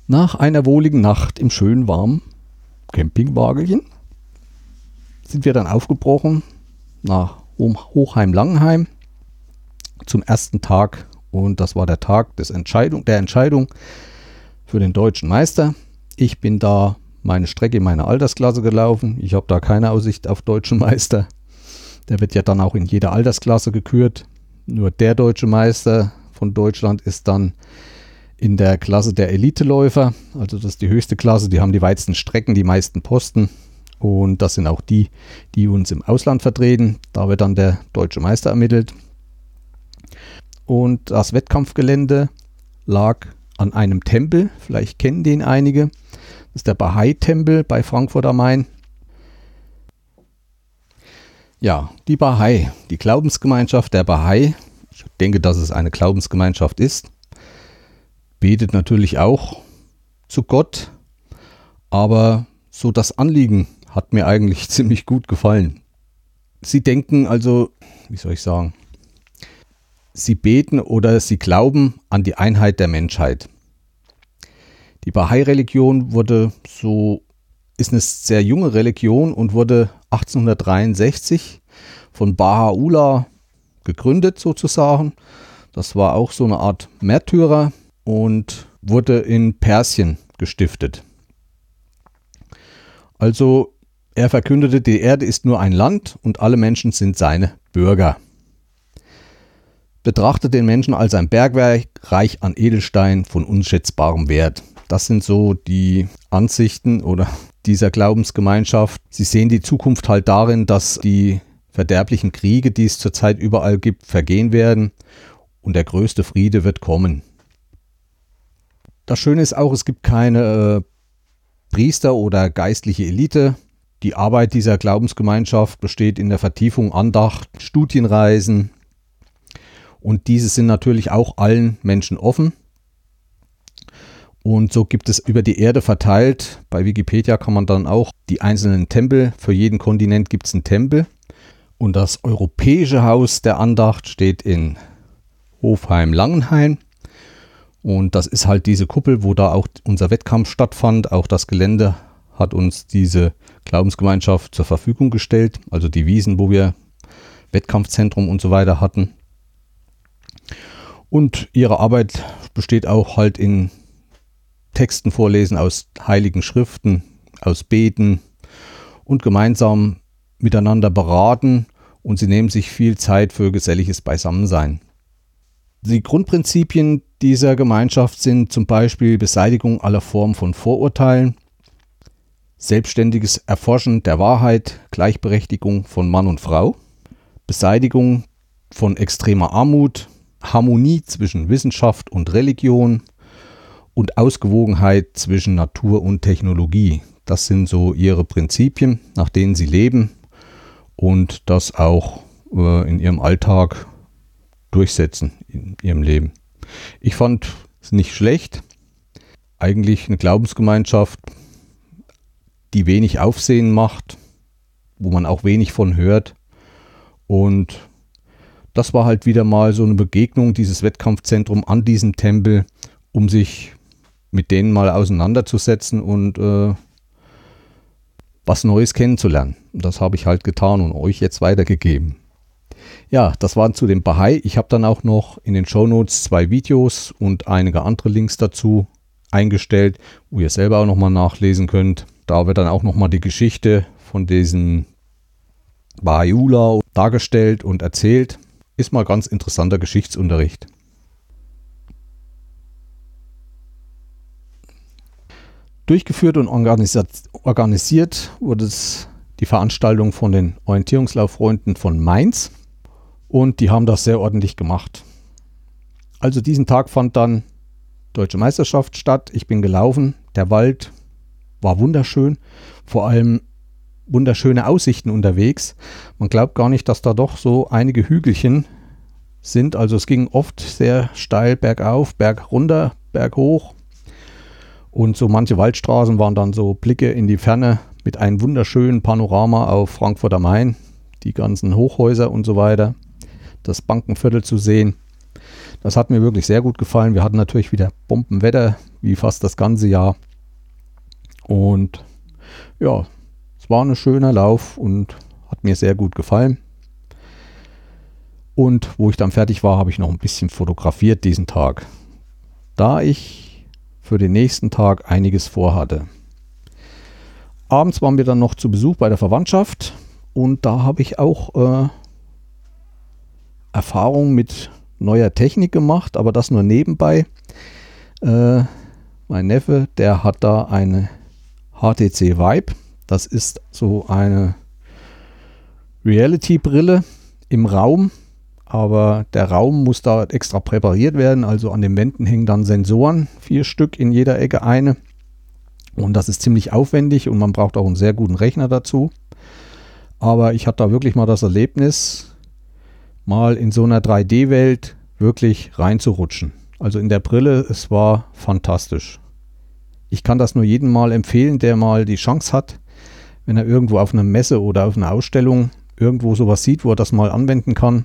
Nach einer wohligen Nacht im schönen warmen Campingwagelchen sind wir dann aufgebrochen nach Hochheim-Langenheim zum ersten Tag und das war der Tag des Entscheidung, der Entscheidung für den deutschen Meister. Ich bin da meine Strecke in meiner Altersklasse gelaufen. Ich habe da keine Aussicht auf deutschen Meister. Der wird ja dann auch in jeder Altersklasse gekürt. Nur der deutsche Meister von Deutschland ist dann in der Klasse der Eliteläufer. Also das ist die höchste Klasse. Die haben die weitesten Strecken, die meisten Posten. Und das sind auch die, die uns im Ausland vertreten. Da wird dann der deutsche Meister ermittelt. Und das Wettkampfgelände lag an einem Tempel. Vielleicht kennen den einige. Ist der Bahai-Tempel bei Frankfurt am Main. Ja, die Bahai, die Glaubensgemeinschaft der Bahai. Ich denke, dass es eine Glaubensgemeinschaft ist. Betet natürlich auch zu Gott, aber so das Anliegen hat mir eigentlich ziemlich gut gefallen. Sie denken also, wie soll ich sagen, sie beten oder sie glauben an die Einheit der Menschheit. Die Bahai-Religion wurde so, ist eine sehr junge Religion und wurde 1863 von Baha'u'llah gegründet sozusagen. Das war auch so eine Art Märtyrer und wurde in Persien gestiftet. Also er verkündete, die Erde ist nur ein Land und alle Menschen sind seine Bürger. Betrachtet den Menschen als ein Bergwerk reich an Edelstein von unschätzbarem Wert. Das sind so die Ansichten oder dieser Glaubensgemeinschaft. Sie sehen die Zukunft halt darin, dass die verderblichen Kriege, die es zurzeit überall gibt, vergehen werden und der größte Friede wird kommen. Das Schöne ist auch, es gibt keine äh, Priester oder geistliche Elite. Die Arbeit dieser Glaubensgemeinschaft besteht in der Vertiefung Andacht, Studienreisen und diese sind natürlich auch allen Menschen offen. Und so gibt es über die Erde verteilt, bei Wikipedia kann man dann auch die einzelnen Tempel, für jeden Kontinent gibt es einen Tempel. Und das europäische Haus der Andacht steht in Hofheim-Langenhain. Und das ist halt diese Kuppel, wo da auch unser Wettkampf stattfand. Auch das Gelände hat uns diese Glaubensgemeinschaft zur Verfügung gestellt. Also die Wiesen, wo wir Wettkampfzentrum und so weiter hatten. Und ihre Arbeit besteht auch halt in Texten vorlesen aus heiligen Schriften, aus Beten und gemeinsam miteinander beraten und sie nehmen sich viel Zeit für geselliges Beisammensein. Die Grundprinzipien dieser Gemeinschaft sind zum Beispiel Beseitigung aller Formen von Vorurteilen, selbstständiges Erforschen der Wahrheit, Gleichberechtigung von Mann und Frau, Beseitigung von extremer Armut, Harmonie zwischen Wissenschaft und Religion und Ausgewogenheit zwischen Natur und Technologie. Das sind so ihre Prinzipien, nach denen sie leben und das auch äh, in ihrem Alltag durchsetzen, in ihrem Leben. Ich fand es nicht schlecht. Eigentlich eine Glaubensgemeinschaft, die wenig Aufsehen macht, wo man auch wenig von hört. Und das war halt wieder mal so eine Begegnung, dieses Wettkampfzentrum an diesem Tempel, um sich mit denen mal auseinanderzusetzen und äh, was Neues kennenzulernen. Das habe ich halt getan und euch jetzt weitergegeben. Ja, das waren zu dem Bahai. Ich habe dann auch noch in den Show Notes zwei Videos und einige andere Links dazu eingestellt, wo ihr selber auch nochmal nachlesen könnt. Da wird dann auch nochmal die Geschichte von diesen Bahaiula dargestellt und erzählt. Ist mal ganz interessanter Geschichtsunterricht. Durchgeführt und organisiert wurde die Veranstaltung von den Orientierungslauffreunden von Mainz und die haben das sehr ordentlich gemacht. Also diesen Tag fand dann Deutsche Meisterschaft statt. Ich bin gelaufen. Der Wald war wunderschön. Vor allem wunderschöne Aussichten unterwegs. Man glaubt gar nicht, dass da doch so einige Hügelchen sind. Also es ging oft sehr steil bergauf, berg runter, berg hoch. Und so manche Waldstraßen waren dann so Blicke in die Ferne mit einem wunderschönen Panorama auf Frankfurt am Main, die ganzen Hochhäuser und so weiter, das Bankenviertel zu sehen. Das hat mir wirklich sehr gut gefallen. Wir hatten natürlich wieder Bombenwetter, wie fast das ganze Jahr. Und ja, es war ein schöner Lauf und hat mir sehr gut gefallen. Und wo ich dann fertig war, habe ich noch ein bisschen fotografiert diesen Tag. Da ich für den nächsten Tag einiges vorhatte. Abends waren wir dann noch zu Besuch bei der Verwandtschaft und da habe ich auch äh, Erfahrung mit neuer Technik gemacht, aber das nur nebenbei. Äh, mein Neffe, der hat da eine HTC Vibe, Das ist so eine Reality-Brille im Raum, aber der Raum muss da extra präpariert werden. Also an den Wänden hängen dann Sensoren, vier Stück in jeder Ecke eine. Und das ist ziemlich aufwendig und man braucht auch einen sehr guten Rechner dazu. Aber ich hatte da wirklich mal das Erlebnis, mal in so einer 3D-Welt wirklich reinzurutschen. Also in der Brille, es war fantastisch. Ich kann das nur jedem mal empfehlen, der mal die Chance hat, wenn er irgendwo auf einer Messe oder auf einer Ausstellung irgendwo sowas sieht, wo er das mal anwenden kann.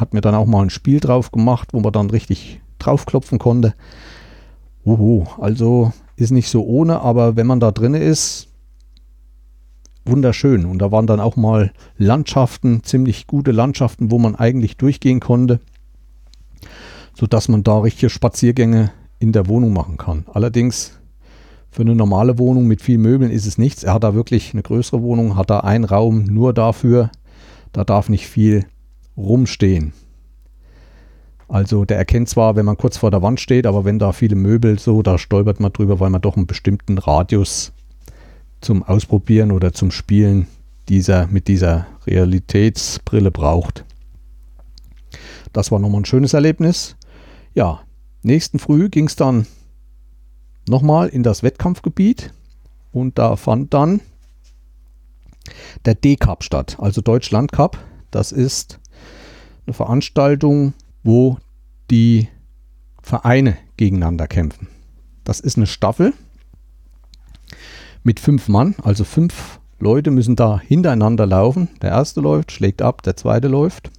Hat mir dann auch mal ein Spiel drauf gemacht, wo man dann richtig draufklopfen konnte. Uhu, also ist nicht so ohne, aber wenn man da drin ist, wunderschön. Und da waren dann auch mal Landschaften, ziemlich gute Landschaften, wo man eigentlich durchgehen konnte, sodass man da richtige Spaziergänge in der Wohnung machen kann. Allerdings für eine normale Wohnung mit viel Möbeln ist es nichts. Er hat da wirklich eine größere Wohnung, hat da einen Raum nur dafür. Da darf nicht viel rumstehen. Also der erkennt zwar, wenn man kurz vor der Wand steht, aber wenn da viele Möbel so, da stolpert man drüber, weil man doch einen bestimmten Radius zum Ausprobieren oder zum Spielen dieser, mit dieser Realitätsbrille braucht. Das war nochmal ein schönes Erlebnis. Ja, nächsten Früh ging es dann nochmal in das Wettkampfgebiet und da fand dann der D-Cup statt, also Deutschland Cup. Das ist eine Veranstaltung, wo die Vereine gegeneinander kämpfen. Das ist eine Staffel mit fünf Mann, also fünf Leute müssen da hintereinander laufen. Der erste läuft, schlägt ab, der zweite läuft.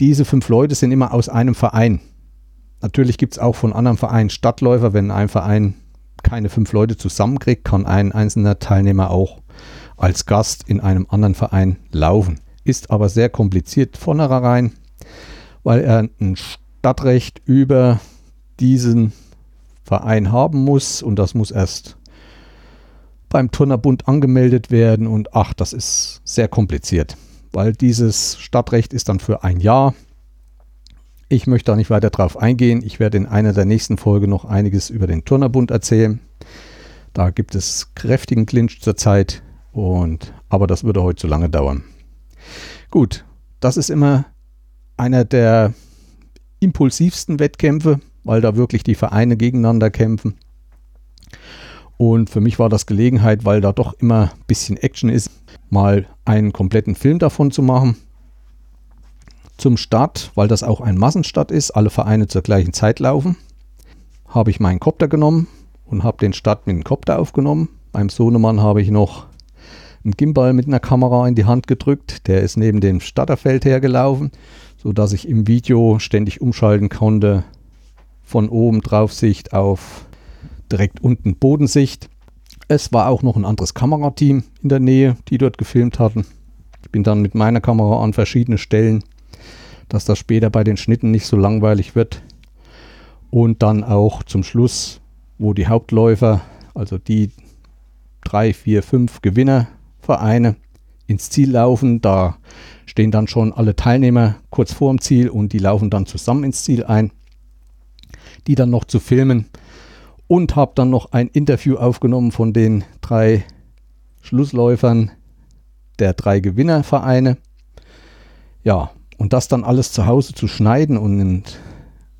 Diese fünf Leute sind immer aus einem Verein. Natürlich gibt es auch von anderen Vereinen Stadtläufer. Wenn ein Verein keine fünf Leute zusammenkriegt, kann ein einzelner Teilnehmer auch als Gast in einem anderen Verein laufen. Ist aber sehr kompliziert von vornherein, weil er ein Stadtrecht über diesen Verein haben muss und das muss erst beim Turnerbund angemeldet werden und ach, das ist sehr kompliziert, weil dieses Stadtrecht ist dann für ein Jahr. Ich möchte da nicht weiter drauf eingehen. Ich werde in einer der nächsten Folgen noch einiges über den Turnerbund erzählen. Da gibt es kräftigen Clinch zurzeit und aber das würde heute zu lange dauern. Gut, das ist immer einer der impulsivsten Wettkämpfe, weil da wirklich die Vereine gegeneinander kämpfen. Und für mich war das Gelegenheit, weil da doch immer ein bisschen Action ist, mal einen kompletten Film davon zu machen. Zum Start, weil das auch ein Massenstart ist, alle Vereine zur gleichen Zeit laufen, habe ich meinen Kopter genommen und habe den Start mit dem Kopter aufgenommen. Beim Sohnemann habe ich noch einen Gimbal mit einer Kamera in die Hand gedrückt. Der ist neben dem Starterfeld hergelaufen, sodass ich im Video ständig umschalten konnte. Von oben Draufsicht auf direkt unten Bodensicht. Es war auch noch ein anderes Kamerateam in der Nähe, die dort gefilmt hatten. Ich bin dann mit meiner Kamera an verschiedene Stellen, dass das später bei den Schnitten nicht so langweilig wird. Und dann auch zum Schluss, wo die Hauptläufer, also die drei, vier, fünf Gewinnervereine ins Ziel laufen. Da stehen dann schon alle Teilnehmer kurz vor dem Ziel und die laufen dann zusammen ins Ziel ein. Die dann noch zu filmen, und habe dann noch ein Interview aufgenommen von den drei Schlussläufern der drei Gewinnervereine. Ja, und das dann alles zu Hause zu schneiden und in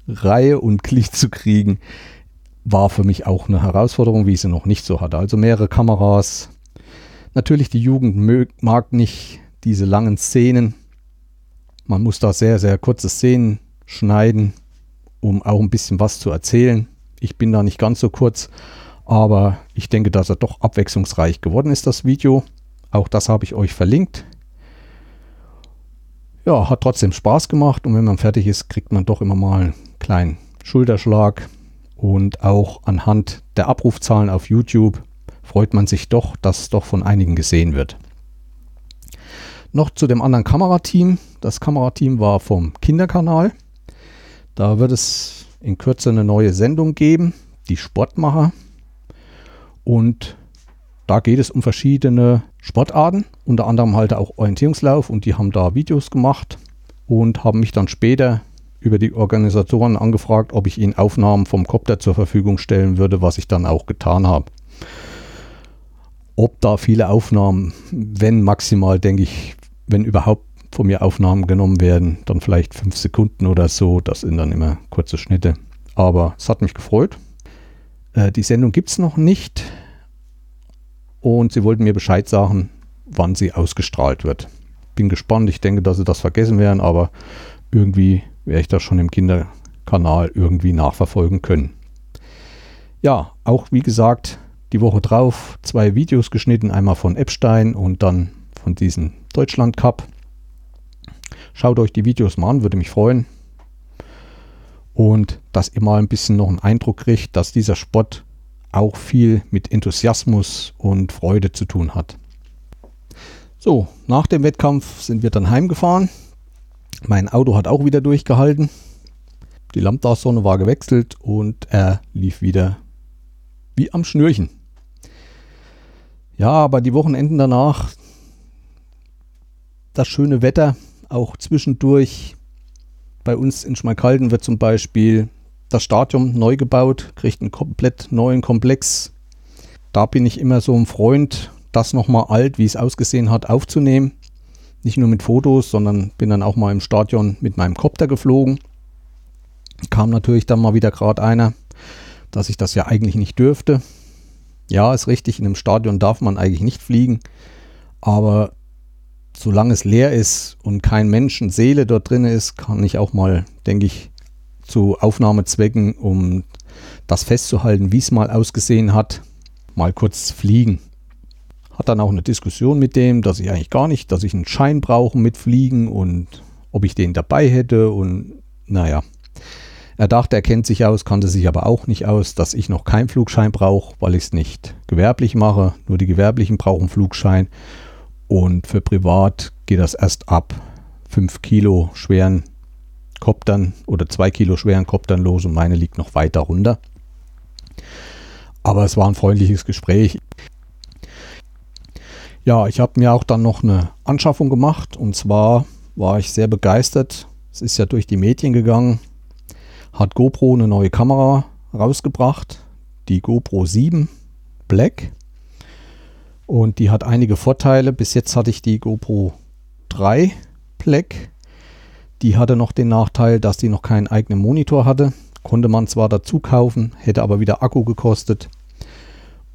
Reihe und Glied zu kriegen, war für mich auch eine Herausforderung, wie ich sie noch nicht so hatte. Also mehrere Kameras. Natürlich, die Jugend mag nicht diese langen Szenen. Man muss da sehr, sehr kurze Szenen schneiden, um auch ein bisschen was zu erzählen. Ich bin da nicht ganz so kurz, aber ich denke, dass er doch abwechslungsreich geworden ist, das Video. Auch das habe ich euch verlinkt. Ja, hat trotzdem Spaß gemacht und wenn man fertig ist, kriegt man doch immer mal einen kleinen Schulterschlag. Und auch anhand der Abrufzahlen auf YouTube freut man sich doch, dass doch von einigen gesehen wird. Noch zu dem anderen Kamerateam. Das Kamerateam war vom Kinderkanal. Da wird es in Kürze eine neue Sendung geben, die Sportmacher. Und da geht es um verschiedene Sportarten, unter anderem halt auch Orientierungslauf und die haben da Videos gemacht und haben mich dann später über die Organisatoren angefragt, ob ich ihnen Aufnahmen vom Copter zur Verfügung stellen würde, was ich dann auch getan habe. Ob da viele Aufnahmen, wenn maximal, denke ich, wenn überhaupt von mir Aufnahmen genommen werden, dann vielleicht fünf Sekunden oder so. Das sind dann immer kurze Schnitte. Aber es hat mich gefreut. Äh, die Sendung gibt es noch nicht. Und sie wollten mir Bescheid sagen, wann sie ausgestrahlt wird. Bin gespannt. Ich denke, dass sie das vergessen werden, aber irgendwie werde ich das schon im Kinderkanal irgendwie nachverfolgen können. Ja, auch wie gesagt, die Woche drauf zwei Videos geschnitten, einmal von Epstein und dann von diesem Deutschland Cup. Schaut euch die Videos mal an, würde mich freuen. Und dass ihr mal ein bisschen noch einen Eindruck kriegt, dass dieser Sport auch viel mit Enthusiasmus und Freude zu tun hat. So, nach dem Wettkampf sind wir dann heimgefahren. Mein Auto hat auch wieder durchgehalten. Die Lambda-Sonne war gewechselt und er lief wieder wie am Schnürchen. Ja, aber die Wochenenden danach, das schöne Wetter, auch zwischendurch. Bei uns in Schmalkalden wird zum Beispiel das Stadion neu gebaut, kriegt einen komplett neuen Komplex. Da bin ich immer so ein Freund, das nochmal alt, wie es ausgesehen hat, aufzunehmen. Nicht nur mit Fotos, sondern bin dann auch mal im Stadion mit meinem Kopter geflogen. Kam natürlich dann mal wieder gerade einer, dass ich das ja eigentlich nicht dürfte. Ja, ist richtig, in einem Stadion darf man eigentlich nicht fliegen, aber solange es leer ist und kein Menschenseele dort drin ist, kann ich auch mal, denke ich, zu Aufnahmezwecken, um das festzuhalten, wie es mal ausgesehen hat, mal kurz fliegen. Hat dann auch eine Diskussion mit dem, dass ich eigentlich gar nicht, dass ich einen Schein brauche mit Fliegen und ob ich den dabei hätte und naja. Er dachte, er kennt sich aus, kannte sich aber auch nicht aus, dass ich noch keinen Flugschein brauche, weil ich es nicht gewerblich mache. Nur die Gewerblichen brauchen Flugschein. Und für privat geht das erst ab 5 Kilo schweren Koptern oder 2 Kilo schweren Koptern los und meine liegt noch weiter runter. Aber es war ein freundliches Gespräch. Ja, ich habe mir auch dann noch eine Anschaffung gemacht und zwar war ich sehr begeistert. Es ist ja durch die Medien gegangen hat GoPro eine neue Kamera rausgebracht, die GoPro 7 Black. Und die hat einige Vorteile. Bis jetzt hatte ich die GoPro 3 Black. Die hatte noch den Nachteil, dass die noch keinen eigenen Monitor hatte. Konnte man zwar dazu kaufen, hätte aber wieder Akku gekostet.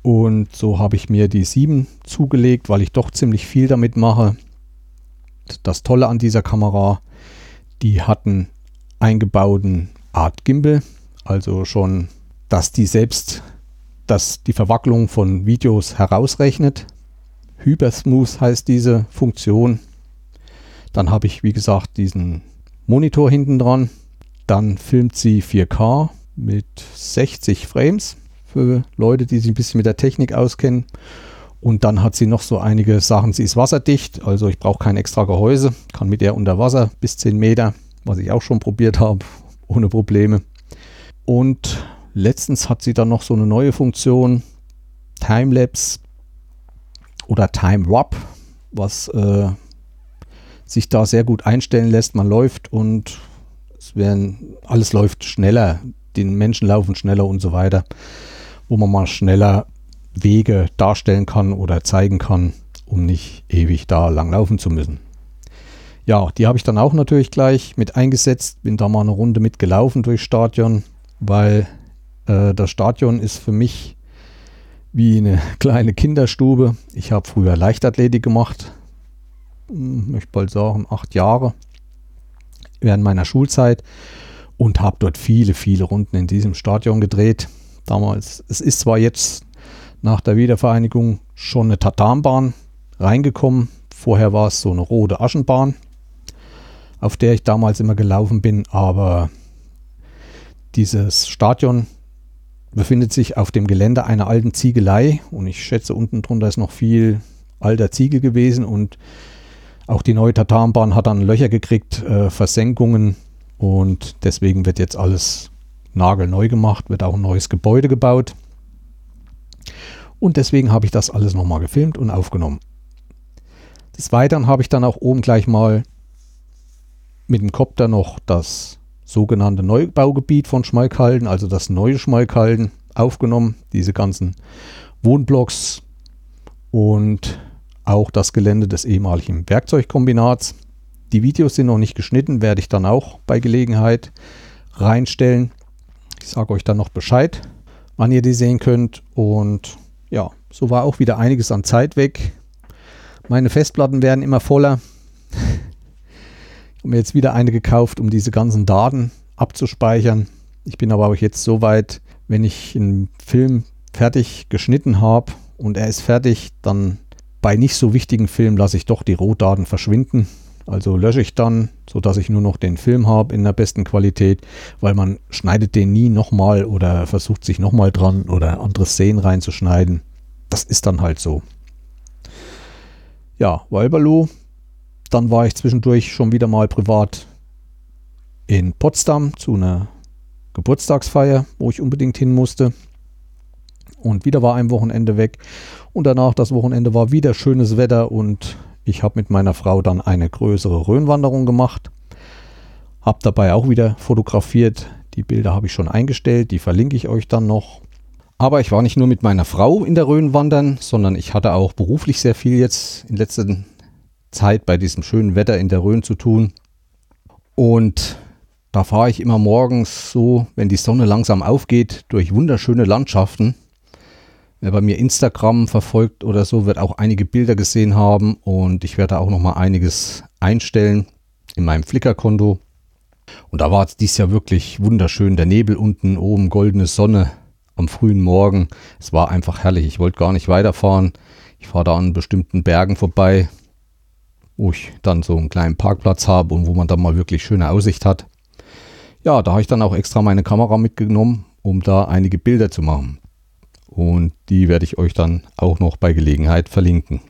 Und so habe ich mir die 7 zugelegt, weil ich doch ziemlich viel damit mache. Das Tolle an dieser Kamera, die hatten eingebauten Art Gimbal, also schon, dass die selbst dass die Verwacklung von Videos herausrechnet. Hypersmooth heißt diese Funktion. Dann habe ich, wie gesagt, diesen Monitor hinten dran. Dann filmt sie 4K mit 60 Frames für Leute, die sich ein bisschen mit der Technik auskennen. Und dann hat sie noch so einige Sachen. Sie ist wasserdicht, also ich brauche kein extra Gehäuse. Kann mit der unter Wasser bis 10 Meter, was ich auch schon probiert habe ohne Probleme. Und letztens hat sie dann noch so eine neue Funktion, Timelapse oder Time Warp, was äh, sich da sehr gut einstellen lässt. Man läuft und es werden, alles läuft schneller, die Menschen laufen schneller und so weiter, wo man mal schneller Wege darstellen kann oder zeigen kann, um nicht ewig da lang laufen zu müssen. Ja, die habe ich dann auch natürlich gleich mit eingesetzt. Bin da mal eine Runde mitgelaufen durchs Stadion, weil äh, das Stadion ist für mich wie eine kleine Kinderstube. Ich habe früher Leichtathletik gemacht, hm, möchte bald sagen, acht Jahre während meiner Schulzeit und habe dort viele, viele Runden in diesem Stadion gedreht. Damals, es ist zwar jetzt nach der Wiedervereinigung schon eine Tatanbahn reingekommen. Vorher war es so eine rote Aschenbahn auf der ich damals immer gelaufen bin. Aber dieses Stadion befindet sich auf dem Gelände einer alten Ziegelei und ich schätze, unten drunter ist noch viel alter Ziegel gewesen und auch die neue Tatanbahn hat dann Löcher gekriegt, äh, Versenkungen und deswegen wird jetzt alles nagelneu gemacht, wird auch ein neues Gebäude gebaut. Und deswegen habe ich das alles nochmal gefilmt und aufgenommen. Des Weiteren habe ich dann auch oben gleich mal mit dem Kopter noch das sogenannte Neubaugebiet von Schmalkalden, also das neue Schmalkalden, aufgenommen. Diese ganzen Wohnblocks und auch das Gelände des ehemaligen Werkzeugkombinats. Die Videos sind noch nicht geschnitten, werde ich dann auch bei Gelegenheit reinstellen. Ich sage euch dann noch Bescheid, wann ihr die sehen könnt. Und ja, so war auch wieder einiges an Zeit weg. Meine Festplatten werden immer voller. Mir jetzt wieder eine gekauft, um diese ganzen Daten abzuspeichern. Ich bin aber auch jetzt so weit, wenn ich einen Film fertig geschnitten habe und er ist fertig, dann bei nicht so wichtigen Filmen lasse ich doch die Rohdaten verschwinden. Also lösche ich dann, sodass ich nur noch den Film habe in der besten Qualität, weil man schneidet den nie nochmal oder versucht sich nochmal dran oder andere Szenen reinzuschneiden. Das ist dann halt so. Ja, Walberloh. Dann war ich zwischendurch schon wieder mal privat in Potsdam zu einer Geburtstagsfeier, wo ich unbedingt hin musste. Und wieder war ein Wochenende weg. Und danach das Wochenende war wieder schönes Wetter und ich habe mit meiner Frau dann eine größere Rhönwanderung gemacht. Habe dabei auch wieder fotografiert. Die Bilder habe ich schon eingestellt, die verlinke ich euch dann noch. Aber ich war nicht nur mit meiner Frau in der Rhön wandern, sondern ich hatte auch beruflich sehr viel jetzt in letzter Zeit bei diesem schönen Wetter in der Rhön zu tun. Und da fahre ich immer morgens so, wenn die Sonne langsam aufgeht, durch wunderschöne Landschaften. Wer bei mir Instagram verfolgt oder so, wird auch einige Bilder gesehen haben und ich werde auch noch mal einiges einstellen in meinem Flickr-Konto. Und da war es dies Jahr wirklich wunderschön. Der Nebel unten, oben goldene Sonne am frühen Morgen. Es war einfach herrlich. Ich wollte gar nicht weiterfahren. Ich fahre da an bestimmten Bergen vorbei, wo ich dann so einen kleinen Parkplatz habe und wo man dann mal wirklich schöne Aussicht hat ja, da habe ich dann auch extra meine Kamera mitgenommen, um da einige Bilder zu machen. Und die werde ich euch dann auch noch bei Gelegenheit verlinken.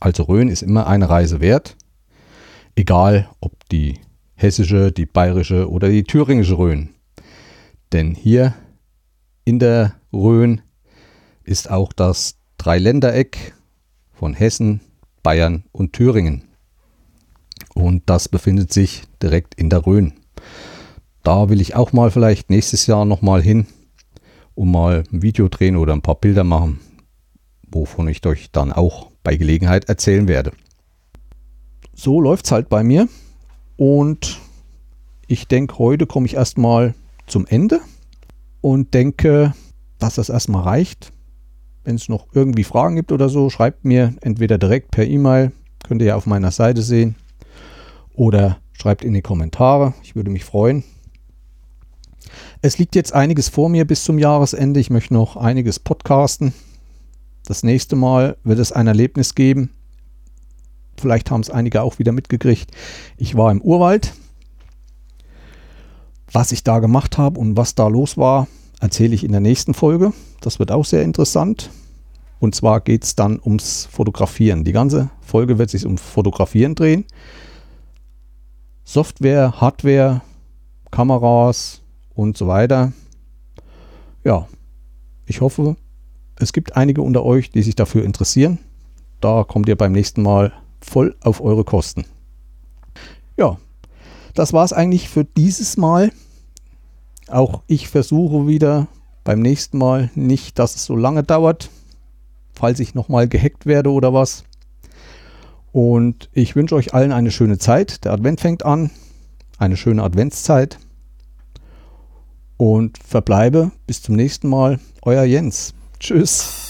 Also Rhön ist immer eine Reise wert, egal ob die hessische, die bayerische oder die thüringische Rhön. Denn hier in der Rhön ist auch das Dreiländereck von Hessen, Bayern und Thüringen. Und das befindet sich direkt in der Rhön da will ich auch mal vielleicht nächstes Jahr nochmal hin und mal ein Video drehen oder ein paar Bilder machen, wovon ich euch dann auch bei Gelegenheit erzählen werde. So läuft es halt bei mir und ich denke, heute komme ich erstmal zum Ende und denke, dass das erstmal reicht. Wenn es noch irgendwie Fragen gibt oder so, schreibt mir entweder direkt per E-Mail, könnt ihr ja auf meiner Seite sehen, oder schreibt in die Kommentare. Ich würde mich freuen. Es liegt jetzt einiges vor mir bis zum Jahresende. Ich möchte noch einiges podcasten. Das nächste Mal wird es ein Erlebnis geben. Vielleicht haben es einige auch wieder mitgekriegt. Ich war im Urwald. Was ich da gemacht habe und was da los war, erzähle ich in der nächsten Folge. Das wird auch sehr interessant. Und zwar geht es dann ums Fotografieren. Die ganze Folge wird sich um Fotografieren drehen. Software, Hardware, Kameras, und so weiter. Ja, ich hoffe, es gibt einige unter euch, die sich dafür interessieren. Da kommt ihr beim nächsten Mal voll auf eure Kosten. Ja, das war es eigentlich für dieses Mal. Auch ich versuche wieder beim nächsten Mal nicht, dass es so lange dauert, falls ich nochmal gehackt werde oder was. Und ich wünsche euch allen eine schöne Zeit. Der Advent fängt an. Eine schöne Adventszeit und verbleibe bis zum nächsten Mal. Euer Jens. Tschüss.